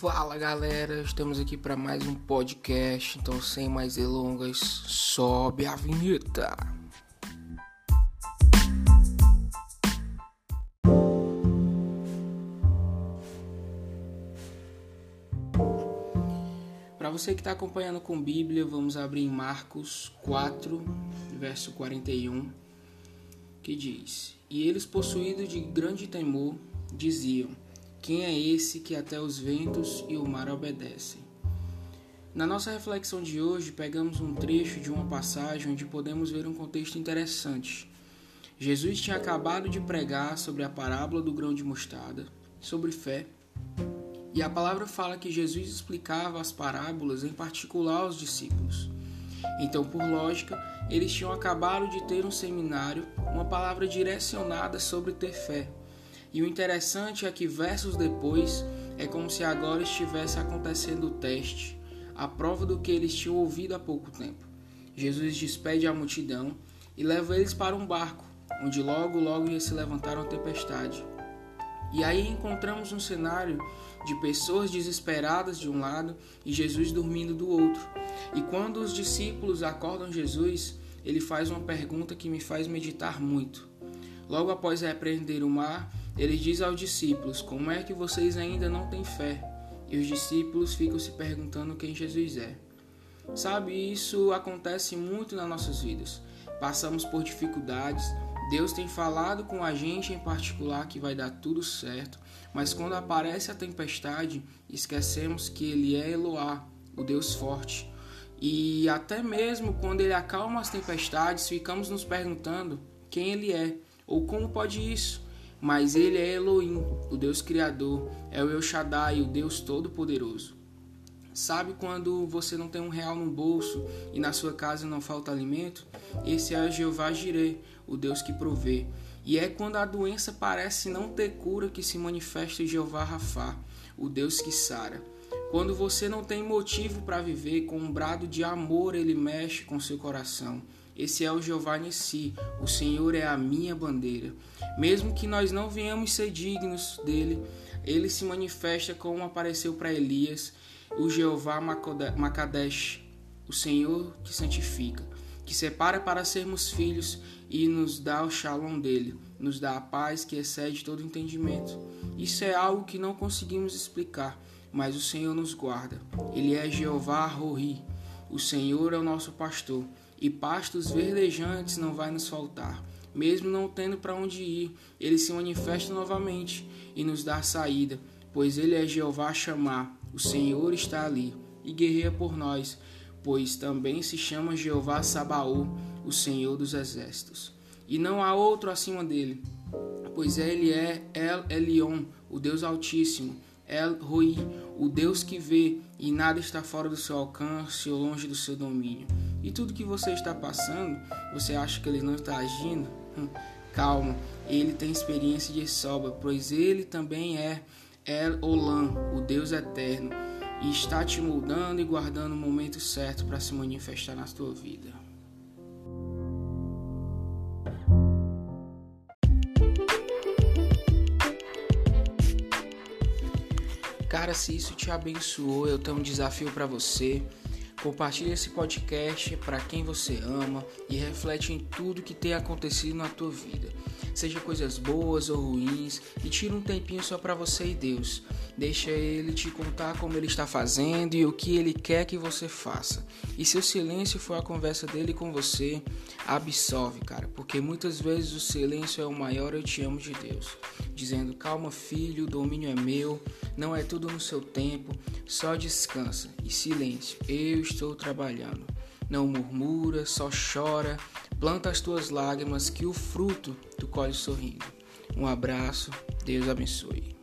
Fala galera, estamos aqui para mais um podcast, então sem mais delongas, sobe a vinheta. Para você que está acompanhando com Bíblia, vamos abrir em Marcos 4, verso 41, que diz: E eles, possuídos de grande temor, diziam quem é esse que até os ventos e o mar obedecem? Na nossa reflexão de hoje, pegamos um trecho de uma passagem onde podemos ver um contexto interessante. Jesus tinha acabado de pregar sobre a parábola do grão de mostarda, sobre fé, e a palavra fala que Jesus explicava as parábolas em particular aos discípulos. Então, por lógica, eles tinham acabado de ter um seminário, uma palavra direcionada sobre ter fé. E o interessante é que versos depois é como se agora estivesse acontecendo o teste, a prova do que eles tinham ouvido há pouco tempo. Jesus despede a multidão e leva eles para um barco, onde logo logo ia se levantar uma tempestade. E aí encontramos um cenário de pessoas desesperadas de um lado e Jesus dormindo do outro. E quando os discípulos acordam Jesus, ele faz uma pergunta que me faz meditar muito. Logo após repreender o mar, ele diz aos discípulos: Como é que vocês ainda não têm fé? E os discípulos ficam se perguntando quem Jesus é. Sabe, isso acontece muito nas nossas vidas. Passamos por dificuldades, Deus tem falado com a gente em particular que vai dar tudo certo, mas quando aparece a tempestade, esquecemos que Ele é Eloá, o Deus forte. E até mesmo quando Ele acalma as tempestades, ficamos nos perguntando quem Ele é ou como pode isso. Mas ele é Elohim, o Deus Criador, é o El Shaddai, o Deus Todo-Poderoso. Sabe quando você não tem um real no bolso e na sua casa não falta alimento? Esse é o Jeová Jireh, o Deus que provê. E é quando a doença parece não ter cura que se manifesta Jeová Rafá, o Deus que sara. Quando você não tem motivo para viver, com um brado de amor ele mexe com seu coração. Esse é o Jeová Nissi, o Senhor é a minha bandeira. Mesmo que nós não venhamos ser dignos dele, ele se manifesta como apareceu para Elias, o Jeová Macadesh, o Senhor que santifica, que separa para sermos filhos e nos dá o shalom dele, nos dá a paz que excede todo entendimento. Isso é algo que não conseguimos explicar, mas o Senhor nos guarda. Ele é Jeová Rori, o Senhor é o nosso pastor e pastos verdejantes não vai nos faltar. Mesmo não tendo para onde ir, ele se manifesta novamente e nos dá saída, pois ele é Jeová chamar, o Senhor está ali e guerreia por nós, pois também se chama Jeová Sabaú, o Senhor dos exércitos. E não há outro acima dele, pois ele é El Elion, o Deus Altíssimo, El Roi, o Deus que vê e nada está fora do seu alcance ou longe do seu domínio. E tudo que você está passando, você acha que ele não está agindo? Hum, calma, ele tem experiência de sobra, pois ele também é El Olam, o Deus eterno, e está te moldando e guardando o momento certo para se manifestar na tua vida. Cara, se isso te abençoou, eu tenho um desafio para você. Compartilhe esse podcast para quem você ama e reflete em tudo que tem acontecido na tua vida. Seja coisas boas ou ruins, e tira um tempinho só para você e Deus. Deixa ele te contar como ele está fazendo e o que ele quer que você faça. E se o silêncio for a conversa dele com você, absolve, cara, porque muitas vezes o silêncio é o maior eu te amo de Deus, dizendo: "Calma, filho, o domínio é meu, não é tudo no seu tempo, só descansa e silêncio. Eu estou trabalhando. Não murmura, só chora, planta as tuas lágrimas que o fruto tu colhe sorrindo. Um abraço, Deus abençoe.